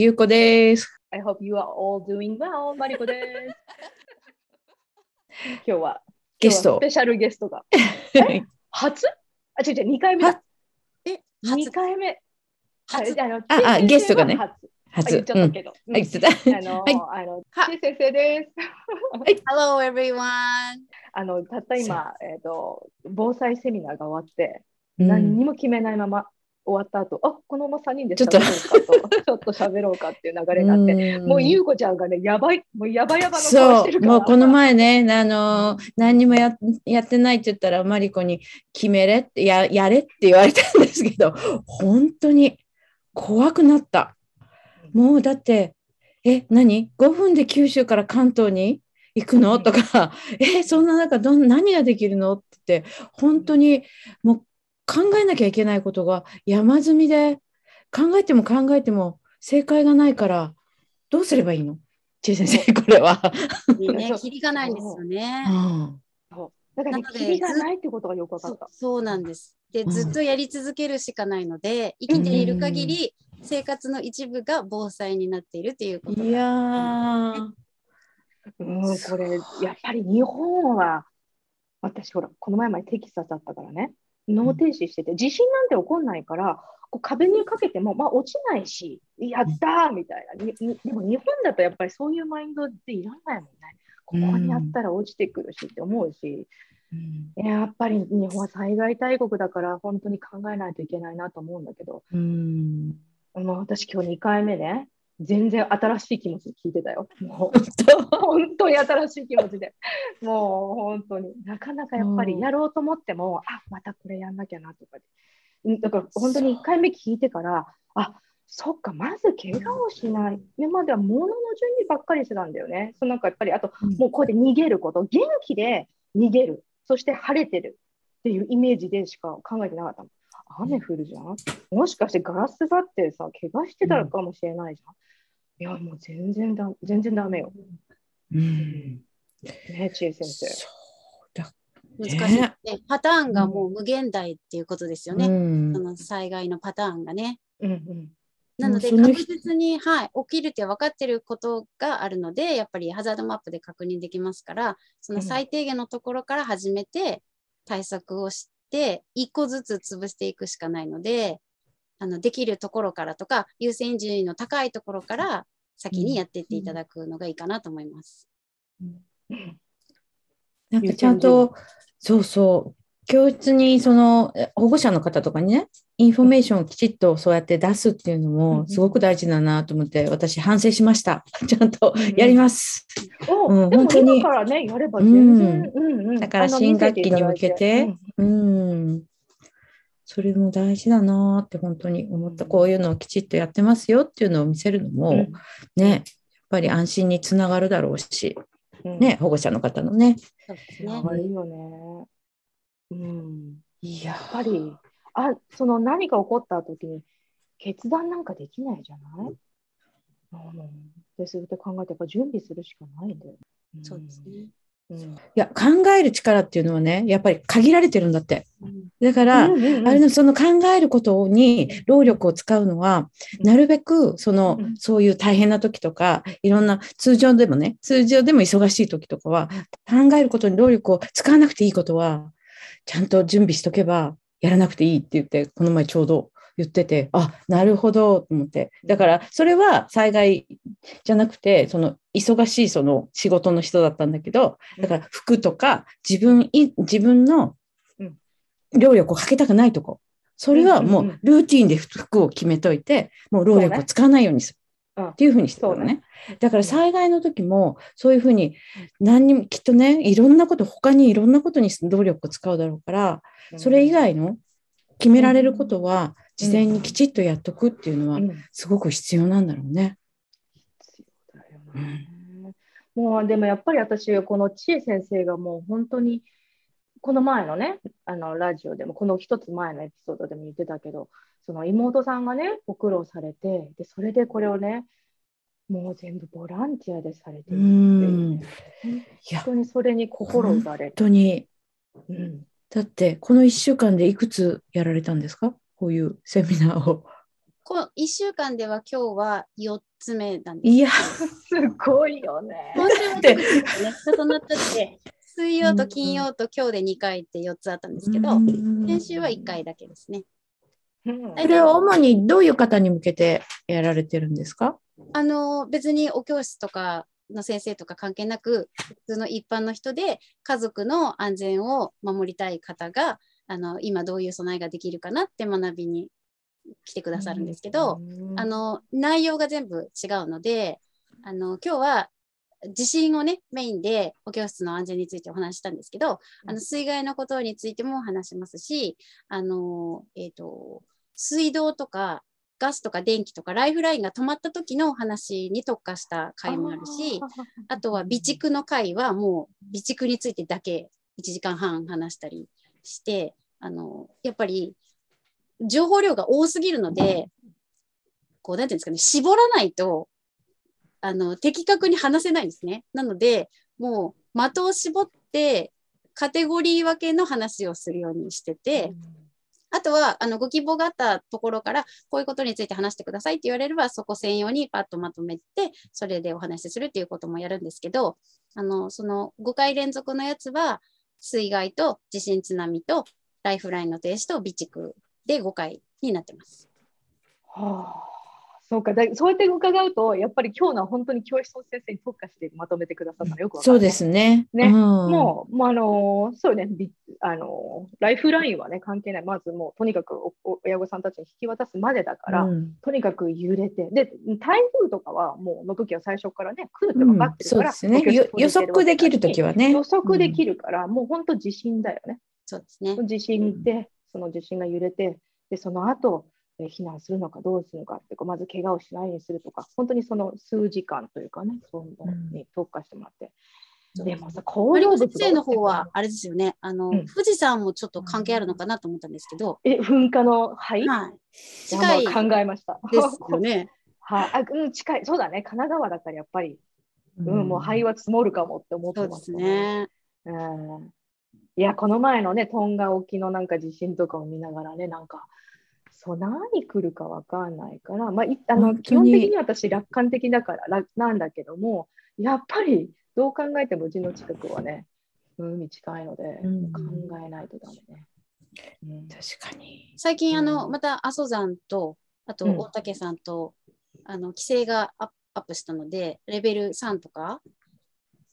ゆうこです。I hope you are all doing well. マリコです。今日はゲストスペシャルゲストが。え？初？あ、違う違う、2回目だ。え、2初、回目。初、あのああゲストがね。初初。言っちゃったけど。うんはい。あの、はいあの、先生です。Hello everyone! あの、たった今、えっ、と、防災セミナーが終わって、うん何にも決めないまま終わった後、あ、このまま3人でちょっと。喋ろうかと、ちょっと喋ろうかっていう流れになって、もうゆうこちゃんがね、やばい、もうやばやばの顔そう、してるから。もうこの前ね、あの何にもややってないって言ったら、マリコに決めれってや、やれって言われたんですけど、本当に怖くなった。もうだって、え、何 ?5 分で九州から関東に行くの？とか、え、そんな中どん、何ができるの？って言って、本当にもう考えなきゃいけないことが山積みで、考えても考えても正解がないから、どうすればいいの？ちえ先生、これは。ね、キリがないんですよね。うんだからね、なのでがないってことがよく分かった。そうそうなんです。で、うんずっとやり続けるしかないので、生きている限り、生活の一部が防災になっているということいやー、うん、これ、やっぱり日本は、私、ほら、この前までテキサスだったからね、脳停止してて、地震なんて起こんないから、こう壁にかけても、まあ、落ちないし、やったーみたいな。ににでも日本だとやっぱりそういうマインドっていらないもんね。ここにやったら落ちてくるしって思うし、やっぱり日本は災害大国だから、本当に考えないといけないなと思うんだけど、うん、私今日2回目ね、全然新しい気持ちで聞いてたよ。もう。本当？に新しい気持ちで。もう本当に。なかなかやっぱりやろうと思っても、あまたこれやんなきゃなとかだから本当に1回目聞いてから、あそっか、まず怪我をしない。今までは物の準備ばっかりしてたんだよね。そのなんかやっぱり、あと、もうこうやって逃げること、元気で逃げる、そして晴れてるっていうイメージでしか考えてなかったの。雨降るじゃん？もしかしてガラスだってさ、怪我してたかもしれないじゃん。いや、もう全然だ、全然ダメよ。うん、ね、知恵先生。そうだ難しい、ね。パターンがもう無限大っていうことですよね。うんその災害のパターンがね。うんうん。なので、確実に、はい、起きるって分かってることがあるので、やっぱりハザードマップで確認できますから、その最低限のところから始めて対策をして、一個ずつ潰していくしかないので、あのできるところからとか、優先順位の高いところから先にやっていっていただくのがいいかなと思います。なんかちゃんと、そうそう、教室にそのえ保護者の方とかにね、インフォメーションをきちっとそうやって出すっていうのうんもすごく大事だなと思って、私反省しました。ちゃんとやります。おうんでも本当に今からね、やれば全然。うんうんだから新学期に向けてうん。それも大事だなって本当に思った。こういうのをきちっとやってますよっていうのを見せるのも、うんね、やっぱり安心につながるだろうし、うんね、保護者の方のね。そうですいやね。いいよね。うん。いやっぱり、あ、その何か起こった時に決断なんかできないじゃない、うん、で、そうやって考えて、やっぱ準備するしかないんだよ。んそうですね。うん。いや、考える力っていうのはね、やっぱり限られてるんだって。うんだから、うんうんうんあれのその考えることに労力を使うのは、なるべくその、うんそういう大変な時とか、いろんな通常でもね、通常でも忙しい時とかは、考えることに労力を使わなくていいことは、ちゃんと準備しとけばやらなくていいって言って、この前ちょうど言ってて、あ、なるほどと思って。だから、それは災害じゃなくて、その忙しいその仕事の人だったんだけど、だから服とか自分い、自分のうん労力をかけたくないとこ。それはもうルーティンで服を決めといて、もう労力を使わないようにする。うん。っていうふうにしてたのね。だから災害の時も、そういうふうに、何にも、きっとね、いろんなこと、他にいろんなことに労力を使うだろうから、それ以外の決められることは、事前にきちっとやっとくっていうのはう、ん。すごく必要なんだろうね。もうでもやっぱり私、この千恵先生がもう本当に、この前のね、あのラジオでも、この一つ前のエピソードでも言ってたけど、その妹さんがね、ご苦労されて、でそれでこれをね、もう全部ボランティアでされてるってね、本当にそれに心打たれ本当に、うん、だって、この1週間でいくつやられたんですか？こういうセミナーを。こ1週間では今日は4つ目なんです。いや、すごいよね。今週は特にね、重なっちゃって、水曜と金曜と今日で2回って4つあったんですけど、先週は1回だけですね。うん。それは主にどういう方に向けてやられてるんですか？あの別にお教室とかの先生とか関係なく普通の一般の人で家族の安全を守りたい方があの今どういう備えができるかなって学びに来てくださるんですけど、あの内容が全部違うのであの今日は地震をねメインでお教室の安全についてお話ししたんですけど、あの水害のことについても話しますしあの、えー、と水道とかガスとか電気とかライフラインが止まった時の話に特化した回もあるしあとは備蓄の回はもう備蓄についてだけ1時間半話したりしてあのやっぱり情報量が多すぎるのでこうなんていうんですかね絞らないとあの的確に話せないんですね。なのでもう的を絞ってカテゴリー分けの話をするようにしてて、あとはあのご希望があったところからこういうことについて話してくださいって言われればそこ専用にパッとまとめてそれでお話しするっていうこともやるんですけどあのその5回連続のやつは水害と地震津波とライフラインの停止と備蓄で5回になってます。はあ、そうかだそうやって伺うとやっぱり今日のは本当に教室の先生に特化してまとめてくださったのよくわかる、そうですね。ねうんもう、もうあのーそうね、びあのーライフラインはね、関係ない。まずもう、とにかくおお親御さんたちに引き渡すまでだから、うんとにかく揺れて、で、台風とかはもう、の時は最初からね、来るって分かってるから、そうですね。よ予測できるときはね。予測できるから、もう本当地震だよね。そうですね。地震で、その地震が揺れて、で、その後、えー避難するのかどうするのかってこうまず怪我をしないようにするとか、本当にその数時間というかね、そういうのに特化してもらって。でもさ、工マリコ業物先生の方は、あれですよね、あの、うん富士山もちょっと関係あるのかなと思ったんですけど、え、噴火の灰、はい。近いまあ考えました。ですよね。はい、あ、うん、近い。そうだね。神奈川だったらやっぱり、ううん、もう灰は積もるかもって思ってまそうですすね。ね。うん。いや、この前のね、トンガ沖のなんか地震とかを見ながらね、なんか、そう、何来るかわかんないから、まあ、いあの基本的に私、楽観的だから楽なんだけども、やっぱりどう考えてもうちの近くはね、海近いので、うん。考えないとダメね。うん。確かに。最近、あうの、ん。また阿蘇山と、あとうん。大竹さんと、あの、規制がアップアップしたので、レベル3とか、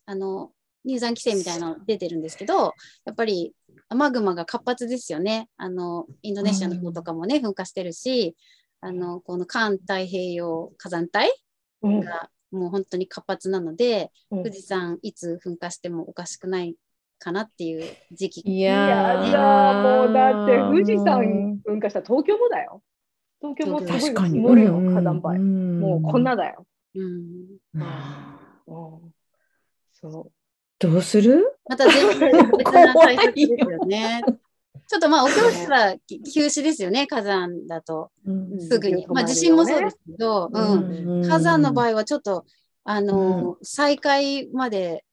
あの、入山規制みたいなの出てるんですけど、やっぱりマグマが活発ですよね。あの、インドネシアの方とかもね、噴火してるし、あの、この環太平洋火山帯うんがもう本当に活発なので、うん富士山いつ噴火してもおかしくないかなっていう時期。いいやもうだって富士山噴火したら東京もだよ。東京もすごい確かに。積もるよ、うん火山灰。もうこんなだよ。うん、うんうん、そどうする？また全然別な対策ですよね。ちょっとまあお教室はき休止ですよね、火山だとうんすぐに。うんまあ地震もそうですけど、ううんん火山の場合はちょっと、あのー再開まで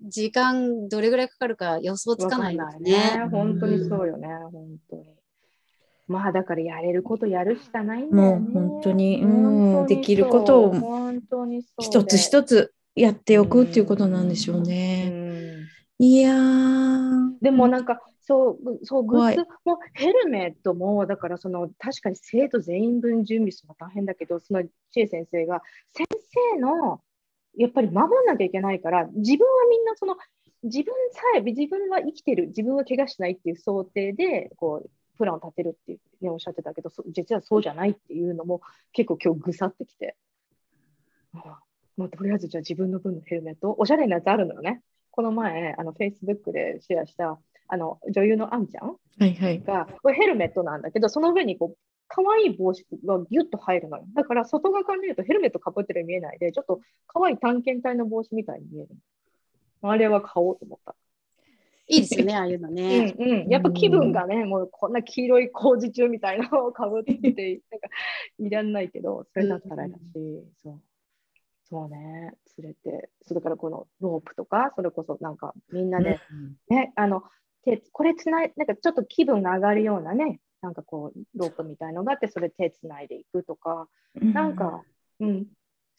時間どれぐらいかかるか予想う。つかないでわすね。かん本当にそうよね、本当に。まあだからやれることやるしかないんだよね。もう本当にうんできることを一つ一つやっておくっていうことなんでしょううね。んいやー。でもなんかそうぐそうグッズもヘルメットもだからその確かに生徒全員分準備するの大変だけどその知恵先生が先生のやっぱり守らなきゃいけないから自分はみんなその自分さえ自分は生きてる自分は怪我しないっていう想定でこうプランを立てるっていう、ね、おっしゃってたけどそ実はそうじゃないっていうのも結構今日ぐさってきて。あもうとりあえずじゃあ自分の分のヘルメットおしゃれなやつあるのよね。この前あの Facebook でシェアしたあの女優のあんちゃんはいはい。がこれヘルメットなんだけどその上にこう可愛い帽子がギュッと入るのよ。だから外側から見るとヘルメットかぶってるように見えないでちょっと可愛い探検隊の帽子みたいに見えるあれは買おうと思った、いいですよね、ああいうのね。うんうん、やっぱ気分がねもうこんな黄色い工事中みたいなのをかぶってなんかいらんないけどそれだったらだし、そうそうね。連れてそれからこのロープとかそれこそなんかみんなで、ね、あの、でこれつない、なんかちょっと気分が上がるようなね、なんかこうロープみたいのがあってそれ手つないでいくとか、なんか、うん、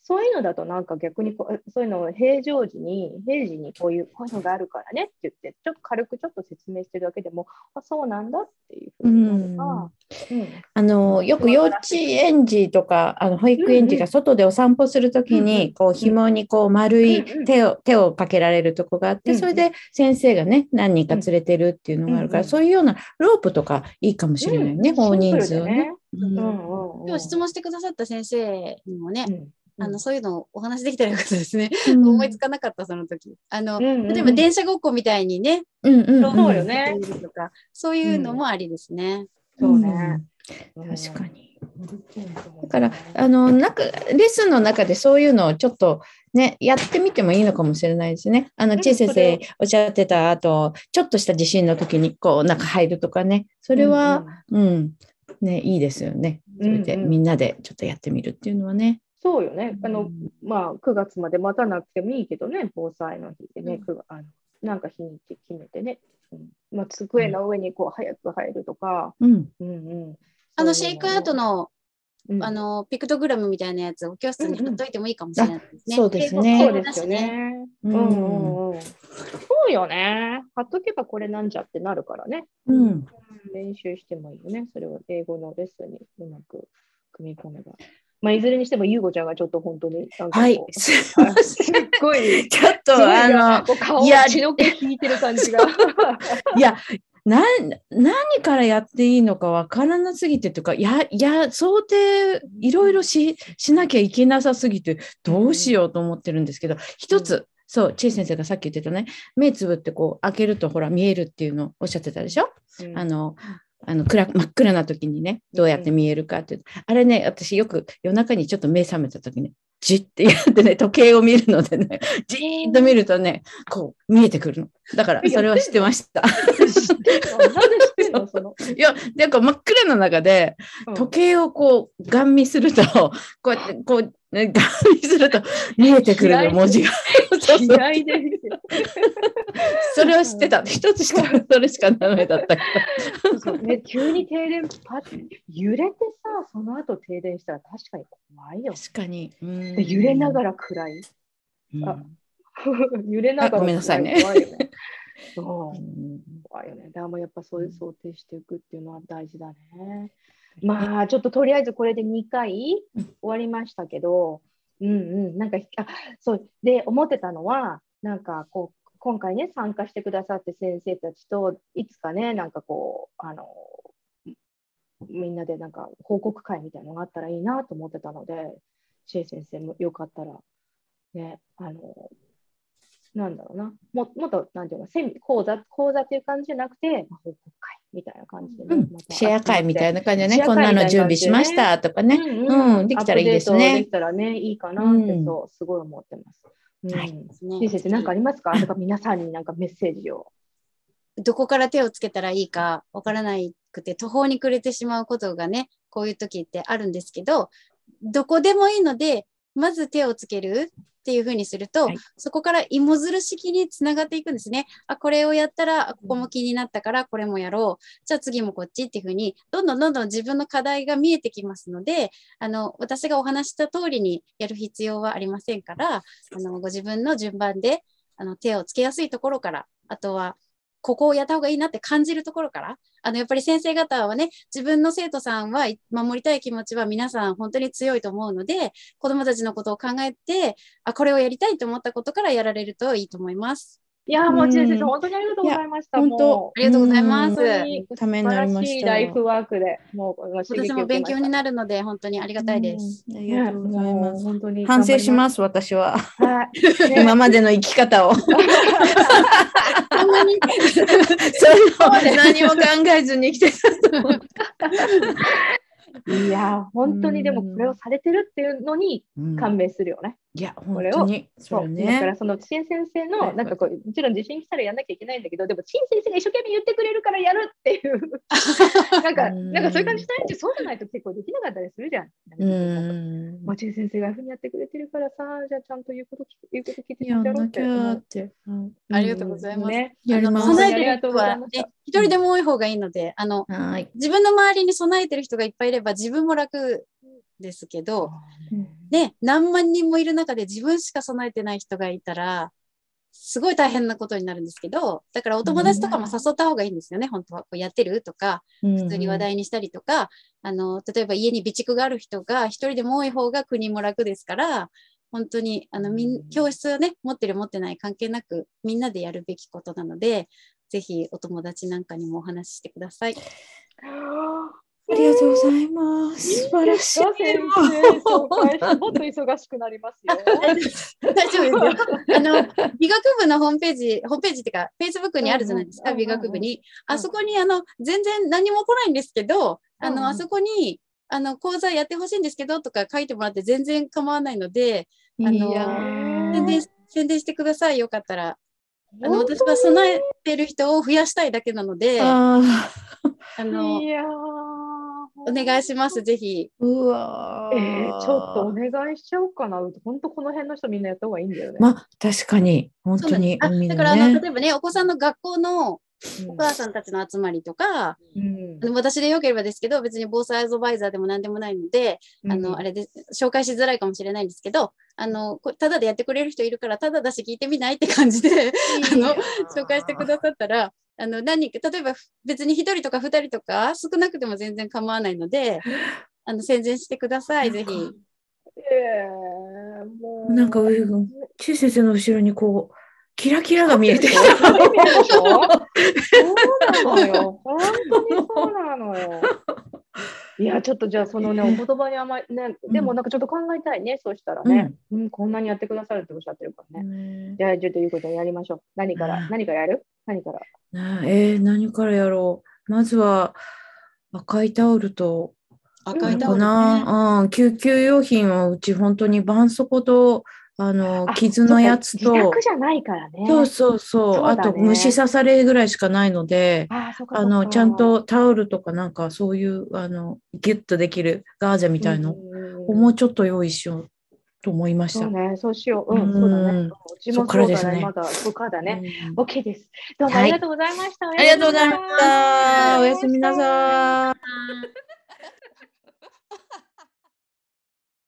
そういうのだとなんか逆にこうそういうのを平常時に平時にこういうこういうのがあるからねって言ってちょっと軽くちょっと説明してるだけでもあそうなんだっていうふうになるか、うん。あのよく幼稚園児とかあの保育園児が外でお散歩するときに、うんうんこう紐にこう丸いうんうん手を手をかけられるとこがあって、うんうん。それで先生がね何人か連れてるっていうのがあるから、うんうんそういうようなロープとかいいかもしれないね、うん大人数をね。質問してくださった先生にもね、うんあのそういうのをお話できたらよかったですね。うん思いつかなかった、その時。あの、うんうん例えば電車ごっこみたいにね、うんうんうんそうよねとか、そういうのもありですね。そうね、うん確かに。だだからあのなんかレッスンの中でそういうのをちょっとねやってみてもいいのかもしれないですね。あのうんちい先生おっしゃってた後ちょっとした地震の時にこう中入るとかねそれは、うんねいいですよね。それでうんうんみんなでちょっとやってみるっていうのはね。そうよね。あの、うんまあ、9月まで待たなくてもいいけどね、防災の日でね、うん。9月あのなんか日にち決めてね、うん。まあ、机の上にこう早く入るとか、うん。うんうん、あの、シェイクアートの、うん。あの、ピクトグラムみたいなやつを教室に貼っといてもいいかもしれないですね。そうですね。そうですよね。ううんんうんうん、そうよね。貼っとけばこれなんじゃってなるからね。うん。練習してもいいよね。それを英語のレッスンにうまく組み込めば。まあ、いずれにしても、ゆうごちゃんがちょっと本当に、はい。すいません。すっごい、ちょっとあなの顔いや血の気引いてる感じが。いや、な何からやっていいのかわからなすぎてとか、いや、いや、想定いろいろししなきゃいけなさすぎて、どうしようと思ってるんですけど、一つ、そう、チェイ先生がさっき言ってたね、目つぶってこう開けるとほら見えるっていうのをおっしゃってたでしょ、あの、あの暗真っ暗な時にね、どうやって見えるかって、あれね、私よく夜中にちょっと目覚めた時に、じってやってね、時計を見るのでね、じーっと見るとね、こう見えてくるの。だから、それは知ってました。いや、なんか真っ暗な中で、うん。時計をこう、ガン見すると、こうやって、こう、ねガン見すると 見えてくるの、文字が。そうそう嫌いですよ。それは知ってた。一つしか、それしかダメだったけそうそうね、急に停電パッ揺れてさ、その後停電したら確かに怖いよど。。確かに。揺れながら暗い。うんあ 揺れながらあごめんなさいね怖いよね。そううん怖いよね。だからやっぱそういう想定していくっていうのは大事だね。まあちょっととりあえずこれで2回うん。終わりましたけど、うんうん、なんかあそう。で思ってたのはなんかこう今回ね参加してくださって先生たちといつかねなんかこうあのみんなでなんか報告会みたいなのがあったらいいなと思ってたので、シェイ先生もよかったら。ねあのなんだろうな、ももっと、なんていうの、セミ講座、講座っていう感じじゃなくて、まあ報告会みたいな感じでね、うん。またシェア会みたいな感じでね、こんなの準備しましたとかね。うんうん。できたらいいですね。できたらね、いいかなって、うん。そう、すごい思ってます。うん。はい。先生、なんかありますか？とか、皆さんになんかメッセージを。どこから手をつけたらいいかわからなくて途方に暮れてしまうことがね、こういう時ってあるんですけど、どこでもいいので、まず手をつけるっていうふうにすると、はいそこから芋づる式につながっていくんですね。あ、これをやったら、あここも気になったから、これもやろう。じゃあ次もこっちっていうふうに、どんどんどんどん自分の課題が見えてきますので、あの、私がお話した通りにやる必要はありませんから、あの、ご自分の順番で、あの、手をつけやすいところから、あとは、ここをやった方がいいなって感じるところから、あの、やっぱり先生方はね、自分の生徒さんは守りたい気持ちは皆さん本当に強いと思うので、子供たちのことを考えて、あ、これをやりたいと思ったことからやられるといいと思います。いやー、もう、シェイ先うん生、本当にありがとうございました。本当もありがとうございますためになりましライフワークで、もう、私も勉強にるなるので、本当にありがたいです。うんありがとうございます。本当に反省しす。ます、私は。はい。ね今までの生き方を。そそんなにういうの何も考えずに生きてたと思う。いやー、本当にでもうんこれをされてるっていうのにうん感銘するよね。いや、これを本当に。そそうう。ね。だからその、陳先生の、はいなんかこう、もちろん地震来たらやんなきゃいけないんだけど、でも、陳先生が一生懸命言ってくれるからやるっていう、なんか、うんなんかそういう感じしないそうじゃないと結構できなかったりするじゃん。うん。まちえ先生がふうにやってくれてるからさ、じゃあちゃんと言うこと聞言うこと聞いてやんろうってありがとうございますね、やります。備えてる人は、一人でも多い方がいいので、あの、はい。自分の周りに備えてる人がいっぱいいれば自分も楽ですけど、ね、何万人もいる中で自分しか備えてない人がいたら、すごい大変なことになるんですけど、だからお友達とかも誘った方がいいんですよね、本当は。こうやってるとか、普普通に話題にしたりとか、あの、例えば家に備蓄がある人が一人でも多い方が国も楽ですから、本当に、あの、みん、教室をね、持ってる持ってない関係なく、みんなでやるべきことなので、ぜひお友達なんかにもお話ししてください。ありがとうございます。素晴らしい。先生、紹介してもっと忙しくなりますよ。大丈夫ですよ。あの、美学部のホームページ、ホームページっていうか、Facebook にあるじゃないですか、うんうん美学部に。うんあそこに、あの、全然何も来ないんですけど、あの、あそこに、あの、講座やってほしいんですけど、とか書いてもらって全然構わないので、あの宣伝、宣伝してください。よかったら。あの、私は備えてる人を増やしたいだけなので、ああのい、やーお願いします。ぜひ。ーうわーえー、ちょっとお願いしちゃおうかな。本当この辺の人みんなやった方がいいんだよね。まあ、確かに、本当にそうなんです海のあだから、あの、ね。例えばね、お子さんの学校のうんお母さんたちの集まりとか、うん私でよければですけど、別に防災アドバイザーでも何でもないので、あの、あれで、紹介しづらいかもしれないんですけど、あの、こただでやってくれる人いるから、ただだし聞いてみないって感じで、あの、紹介してくださったら、あの、何人か、例えば別に一人とか二人とか、少なくても全然構わないので、あの、宣伝してください、ぜひ。えー、もうなんか、上君、ち先生の後ろにこう、キラキラが見えてきた。そうなのよ。本当にそうなのよ。いや、ちょっとじゃあ、そのね、お言葉にあまりね、でもなんかちょっと考えたいね、そうしたらね、うん、こんなにやってくださるっておっしゃってるからね。ねじゃあ、ちょっということでやりましょう。何から、うん何からやる？何から。なえー、何からやろう。まずは赤いタオルと、か赤いタオル、ね。な、うん、救急用品はうち本当に絆創膏と、あの、あ傷のやつと自、宅じゃないからね。そうそうそう、そうだねあと虫刺されぐらいしかないので、あそうかあの、ちゃん、とタオルとかなんかそういう、あの、ギュッとできるガーゼみみたいのをうんもうちょっと用意しようと思いました。そうね、そうしよう。うん、うんそうだね。うちそもそうだね。まだ、そうかだね。うん OK です。どうもあはいりがとうございました。ありがとうございました。おやすみなさい。うん